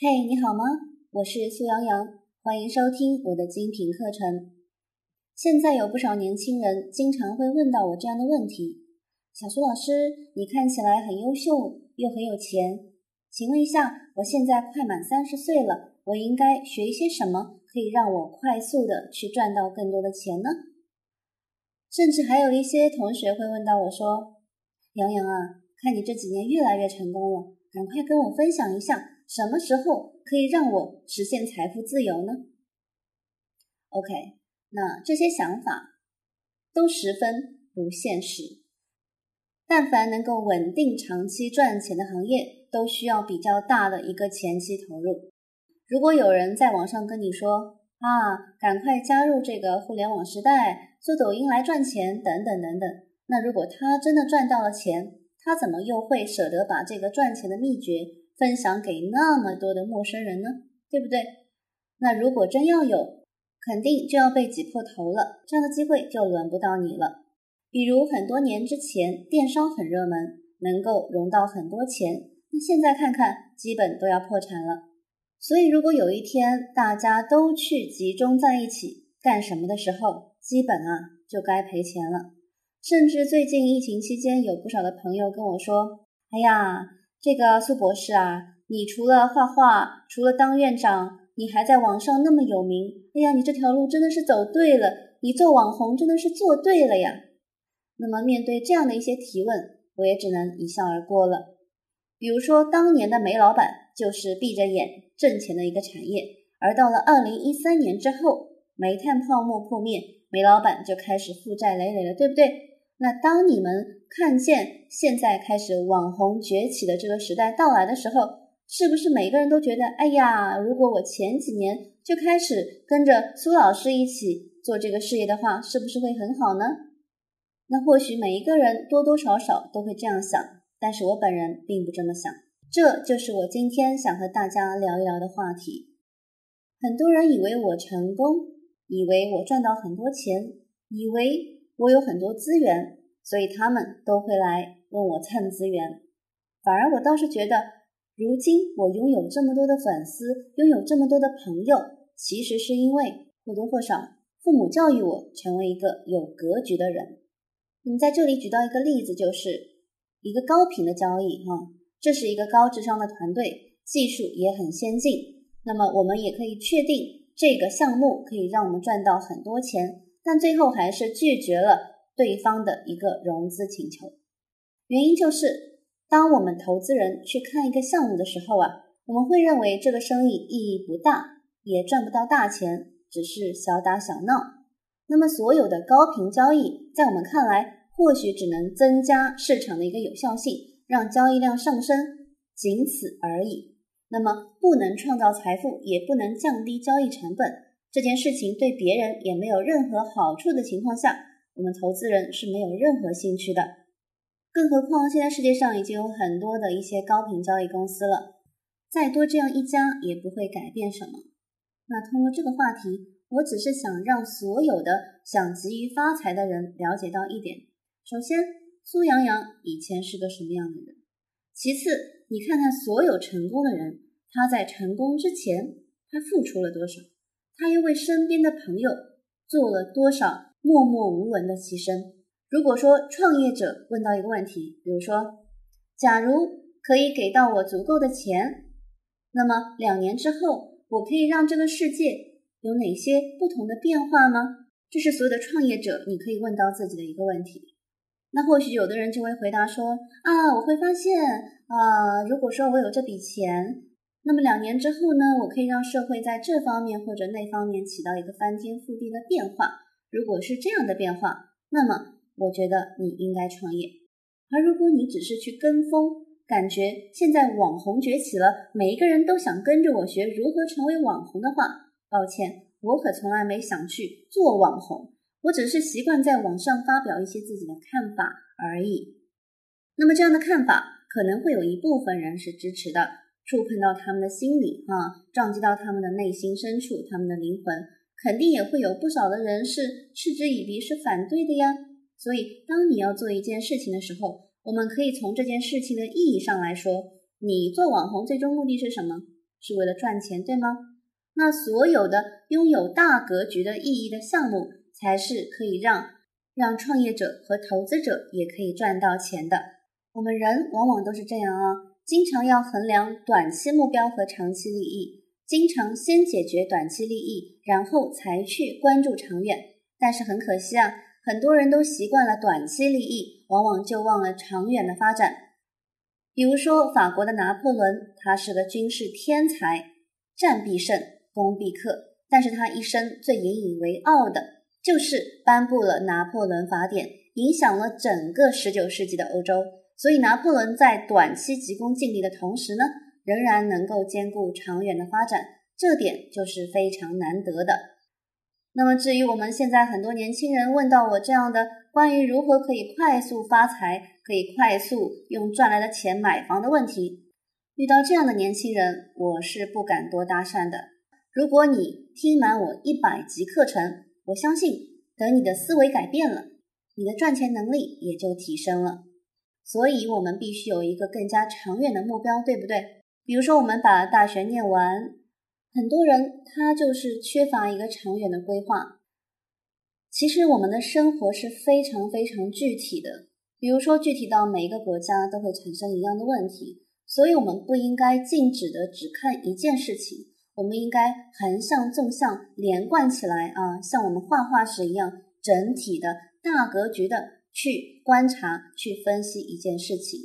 嘿，你好吗？我是苏阳阳，欢迎收听我的精品课程。现在有不少年轻人经常会问到我这样的问题：小苏老师，你看起来很优秀，又很有钱，请问一下，我现在快满三十岁了，我应该学一些什么，可以让我快速的去赚到更多的钱呢？甚至还有一些同学会问到我说：“阳阳啊，看你这几年越来越成功了，赶快跟我分享一下，什么时候可以让我实现财富自由呢？”OK，那这些想法都十分不现实。但凡能够稳定长期赚钱的行业，都需要比较大的一个前期投入。如果有人在网上跟你说啊，赶快加入这个互联网时代。做抖音来赚钱，等等等等。那如果他真的赚到了钱，他怎么又会舍得把这个赚钱的秘诀分享给那么多的陌生人呢？对不对？那如果真要有，肯定就要被挤破头了，这样的机会就轮不到你了。比如很多年之前，电商很热门，能够融到很多钱，那现在看看，基本都要破产了。所以，如果有一天大家都去集中在一起干什么的时候，基本啊，就该赔钱了。甚至最近疫情期间，有不少的朋友跟我说：“哎呀，这个苏博士啊，你除了画画，除了当院长，你还在网上那么有名。哎呀，你这条路真的是走对了，你做网红真的是做对了呀。”那么面对这样的一些提问，我也只能一笑而过了。比如说，当年的煤老板就是闭着眼挣钱的一个产业，而到了二零一三年之后，煤炭泡沫破灭。煤老板就开始负债累累了，对不对？那当你们看见现在开始网红崛起的这个时代到来的时候，是不是每个人都觉得，哎呀，如果我前几年就开始跟着苏老师一起做这个事业的话，是不是会很好呢？那或许每一个人多多少少都会这样想，但是我本人并不这么想。这就是我今天想和大家聊一聊的话题。很多人以为我成功。以为我赚到很多钱，以为我有很多资源，所以他们都会来问我蹭资源。反而我倒是觉得，如今我拥有这么多的粉丝，拥有这么多的朋友，其实是因为或多或少父母教育我成为一个有格局的人。那么在这里举到一个例子，就是一个高频的交易，哈，这是一个高智商的团队，技术也很先进。那么我们也可以确定。这个项目可以让我们赚到很多钱，但最后还是拒绝了对方的一个融资请求。原因就是，当我们投资人去看一个项目的时候啊，我们会认为这个生意意义不大，也赚不到大钱，只是小打小闹。那么，所有的高频交易，在我们看来，或许只能增加市场的一个有效性，让交易量上升，仅此而已。那么不能创造财富，也不能降低交易成本，这件事情对别人也没有任何好处的情况下，我们投资人是没有任何兴趣的。更何况现在世界上已经有很多的一些高频交易公司了，再多这样一家也不会改变什么。那通过这个话题，我只是想让所有的想急于发财的人了解到一点：首先，苏阳阳以前是个什么样的人？其次。你看看所有成功的人，他在成功之前，他付出了多少？他又为身边的朋友做了多少默默无闻的牺牲？如果说创业者问到一个问题，比如说，假如可以给到我足够的钱，那么两年之后，我可以让这个世界有哪些不同的变化吗？这是所有的创业者你可以问到自己的一个问题。那或许有的人就会回答说：啊，我会发现。啊，如果说我有这笔钱，那么两年之后呢，我可以让社会在这方面或者那方面起到一个翻天覆地的变化。如果是这样的变化，那么我觉得你应该创业。而如果你只是去跟风，感觉现在网红崛起了，每一个人都想跟着我学如何成为网红的话，抱歉，我可从来没想去做网红，我只是习惯在网上发表一些自己的看法而已。那么这样的看法。可能会有一部分人是支持的，触碰到他们的心理啊，撞击到他们的内心深处，他们的灵魂，肯定也会有不少的人是嗤之以鼻，是反对的呀。所以，当你要做一件事情的时候，我们可以从这件事情的意义上来说，你做网红最终目的是什么？是为了赚钱，对吗？那所有的拥有大格局的意义的项目，才是可以让让创业者和投资者也可以赚到钱的。我们人往往都是这样啊，经常要衡量短期目标和长期利益，经常先解决短期利益，然后才去关注长远。但是很可惜啊，很多人都习惯了短期利益，往往就忘了长远的发展。比如说法国的拿破仑，他是个军事天才，战必胜。攻必克，但是他一生最引以为傲的就是颁布了拿破仑法典，影响了整个十九世纪的欧洲。所以拿破仑在短期急功近利的同时呢，仍然能够兼顾长远的发展，这点就是非常难得的。那么至于我们现在很多年轻人问到我这样的关于如何可以快速发财、可以快速用赚来的钱买房的问题，遇到这样的年轻人，我是不敢多搭讪的。如果你听满我一百集课程，我相信等你的思维改变了，你的赚钱能力也就提升了。所以，我们必须有一个更加长远的目标，对不对？比如说，我们把大学念完，很多人他就是缺乏一个长远的规划。其实，我们的生活是非常非常具体的，比如说具体到每一个国家都会产生一样的问题，所以我们不应该静止的只看一件事情。我们应该横向、纵向连贯起来啊，像我们画画时一样，整体的大格局的去观察、去分析一件事情，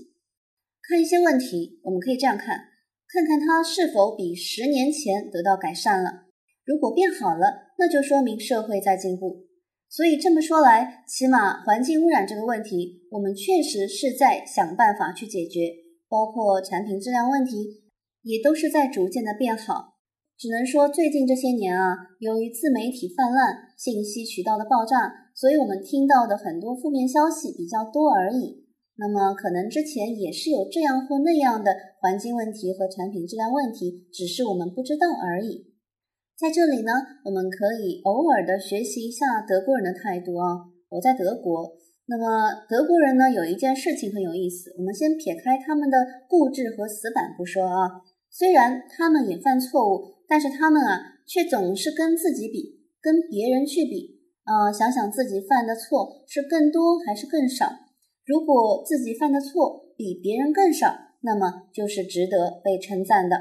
看一些问题。我们可以这样看，看看它是否比十年前得到改善了。如果变好了，那就说明社会在进步。所以这么说来，起码环境污染这个问题，我们确实是在想办法去解决，包括产品质量问题，也都是在逐渐的变好。只能说最近这些年啊，由于自媒体泛滥、信息渠道的爆炸，所以我们听到的很多负面消息比较多而已。那么可能之前也是有这样或那样的环境问题和产品质量问题，只是我们不知道而已。在这里呢，我们可以偶尔的学习一下德国人的态度啊。我在德国，那么德国人呢有一件事情很有意思，我们先撇开他们的固执和死板不说啊，虽然他们也犯错误。但是他们啊，却总是跟自己比，跟别人去比啊。想想自己犯的错是更多还是更少？如果自己犯的错比别人更少，那么就是值得被称赞的。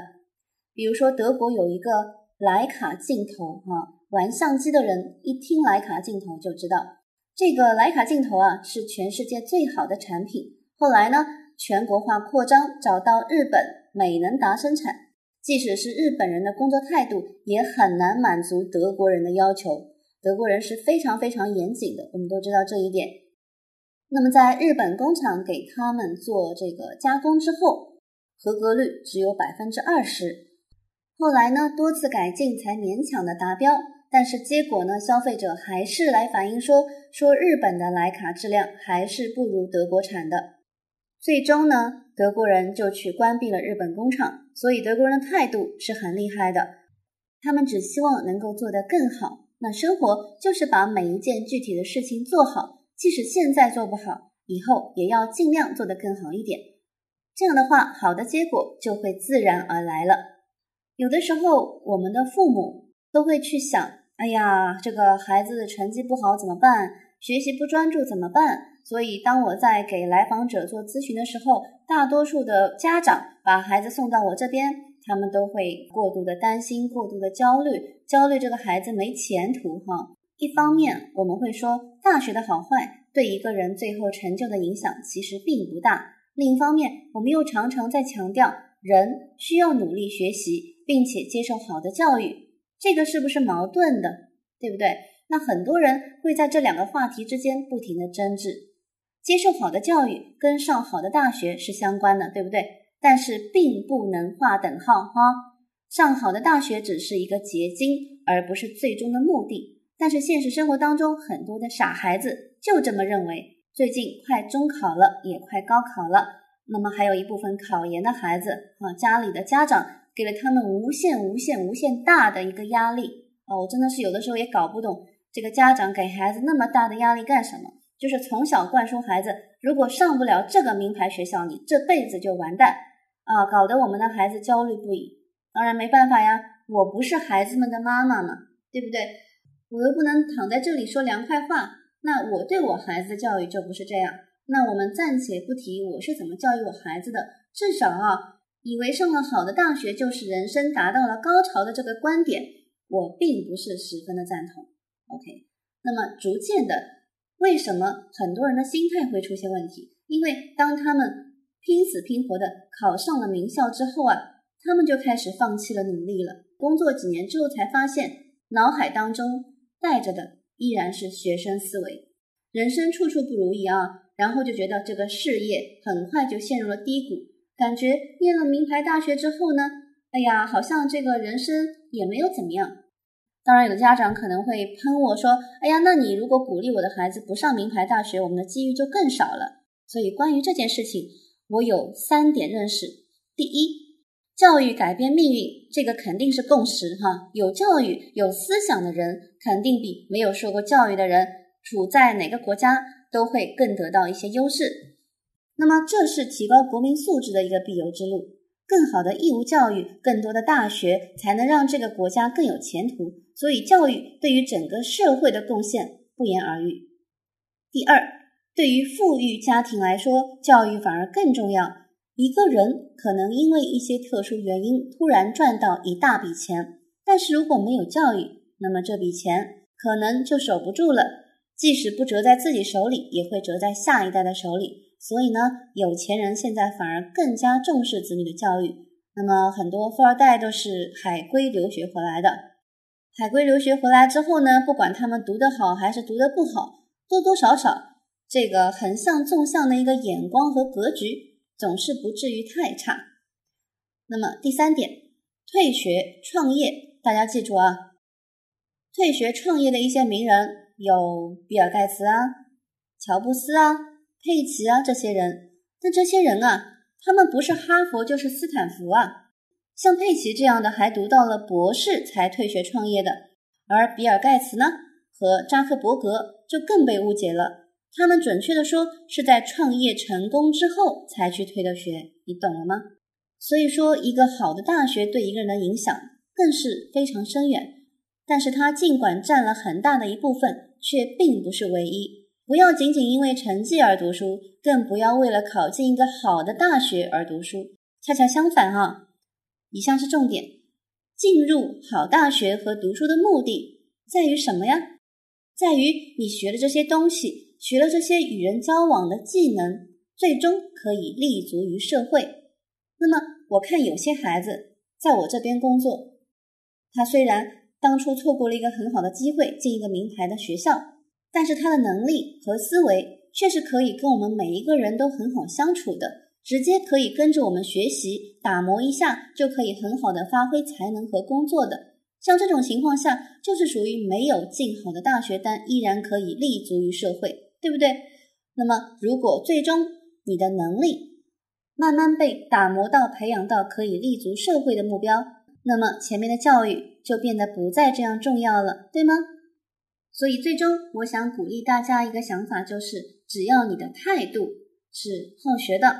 比如说，德国有一个徕卡镜头啊，玩相机的人一听徕卡镜头就知道，这个徕卡镜头啊是全世界最好的产品。后来呢，全国化扩张，找到日本美能达生产。即使是日本人的工作态度，也很难满足德国人的要求。德国人是非常非常严谨的，我们都知道这一点。那么，在日本工厂给他们做这个加工之后，合格率只有百分之二十。后来呢，多次改进才勉强的达标。但是结果呢，消费者还是来反映说，说日本的徕卡质量还是不如德国产的。最终呢，德国人就去关闭了日本工厂，所以德国人的态度是很厉害的。他们只希望能够做得更好。那生活就是把每一件具体的事情做好，即使现在做不好，以后也要尽量做得更好一点。这样的话，好的结果就会自然而来了。有的时候，我们的父母都会去想：哎呀，这个孩子成绩不好怎么办？学习不专注怎么办？所以，当我在给来访者做咨询的时候，大多数的家长把孩子送到我这边，他们都会过度的担心、过度的焦虑，焦虑这个孩子没前途。哈，一方面我们会说大学的好坏对一个人最后成就的影响其实并不大，另一方面我们又常常在强调人需要努力学习，并且接受好的教育，这个是不是矛盾的？对不对？那很多人会在这两个话题之间不停的争执。接受好的教育跟上好的大学是相关的，对不对？但是并不能划等号哈。上好的大学只是一个结晶，而不是最终的目的。但是现实生活当中，很多的傻孩子就这么认为。最近快中考了，也快高考了，那么还有一部分考研的孩子啊，家里的家长给了他们无限、无限、无限大的一个压力啊，我真的是有的时候也搞不懂，这个家长给孩子那么大的压力干什么？就是从小灌输孩子，如果上不了这个名牌学校，你这辈子就完蛋啊！搞得我们的孩子焦虑不已。当然没办法呀，我不是孩子们的妈妈嘛，对不对？我又不能躺在这里说凉快话。那我对我孩子的教育就不是这样。那我们暂且不提我是怎么教育我孩子的，至少啊，以为上了好的大学就是人生达到了高潮的这个观点，我并不是十分的赞同。OK，那么逐渐的，为什么很多人的心态会出现问题？因为当他们拼死拼活的考上了名校之后啊，他们就开始放弃了努力了。工作几年之后才发现，脑海当中带着的依然是学生思维，人生处处不如意啊。然后就觉得这个事业很快就陷入了低谷，感觉念了名牌大学之后呢，哎呀，好像这个人生也没有怎么样。当然，有的家长可能会喷我说：“哎呀，那你如果鼓励我的孩子不上名牌大学，我们的机遇就更少了。”所以，关于这件事情，我有三点认识：第一，教育改变命运，这个肯定是共识哈。有教育、有思想的人，肯定比没有受过教育的人，处在哪个国家。都会更得到一些优势，那么这是提高国民素质的一个必由之路。更好的义务教育，更多的大学，才能让这个国家更有前途。所以，教育对于整个社会的贡献不言而喻。第二，对于富裕家庭来说，教育反而更重要。一个人可能因为一些特殊原因突然赚到一大笔钱，但是如果没有教育，那么这笔钱可能就守不住了。即使不折在自己手里，也会折在下一代的手里。所以呢，有钱人现在反而更加重视子女的教育。那么，很多富二代都是海归留学回来的。海归留学回来之后呢，不管他们读得好还是读得不好，多多少少这个横向纵向的一个眼光和格局，总是不至于太差。那么第三点，退学创业，大家记住啊，退学创业的一些名人。有比尔盖茨啊、乔布斯啊、佩奇啊这些人，但这些人啊，他们不是哈佛就是斯坦福啊。像佩奇这样的，还读到了博士才退学创业的，而比尔盖茨呢和扎克伯格就更被误解了。他们准确的说是在创业成功之后才去退的学，你懂了吗？所以说，一个好的大学对一个人的影响更是非常深远。但是它尽管占了很大的一部分。却并不是唯一。不要仅仅因为成绩而读书，更不要为了考进一个好的大学而读书。恰恰相反，哈，以下是重点：进入好大学和读书的目的在于什么呀？在于你学的这些东西，学了这些与人交往的技能，最终可以立足于社会。那么，我看有些孩子在我这边工作，他虽然。当初错过了一个很好的机会进一个名牌的学校，但是他的能力和思维却是可以跟我们每一个人都很好相处的，直接可以跟着我们学习打磨一下，就可以很好的发挥才能和工作的。像这种情况下，就是属于没有进好的大学，但依然可以立足于社会，对不对？那么，如果最终你的能力慢慢被打磨到培养到可以立足社会的目标，那么前面的教育。就变得不再这样重要了，对吗？所以最终，我想鼓励大家一个想法，就是只要你的态度是好学的，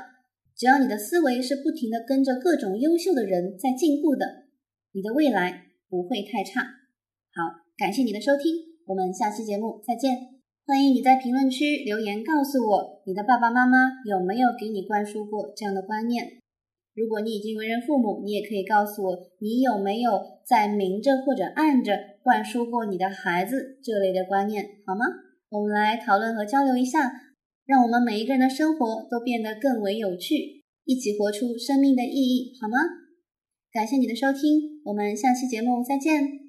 只要你的思维是不停的跟着各种优秀的人在进步的，你的未来不会太差。好，感谢你的收听，我们下期节目再见。欢迎你在评论区留言告诉我，你的爸爸妈妈有没有给你灌输过这样的观念。如果你已经为人父母，你也可以告诉我，你有没有在明着或者暗着灌输过你的孩子这类的观念，好吗？我们来讨论和交流一下，让我们每一个人的生活都变得更为有趣，一起活出生命的意义，好吗？感谢你的收听，我们下期节目再见。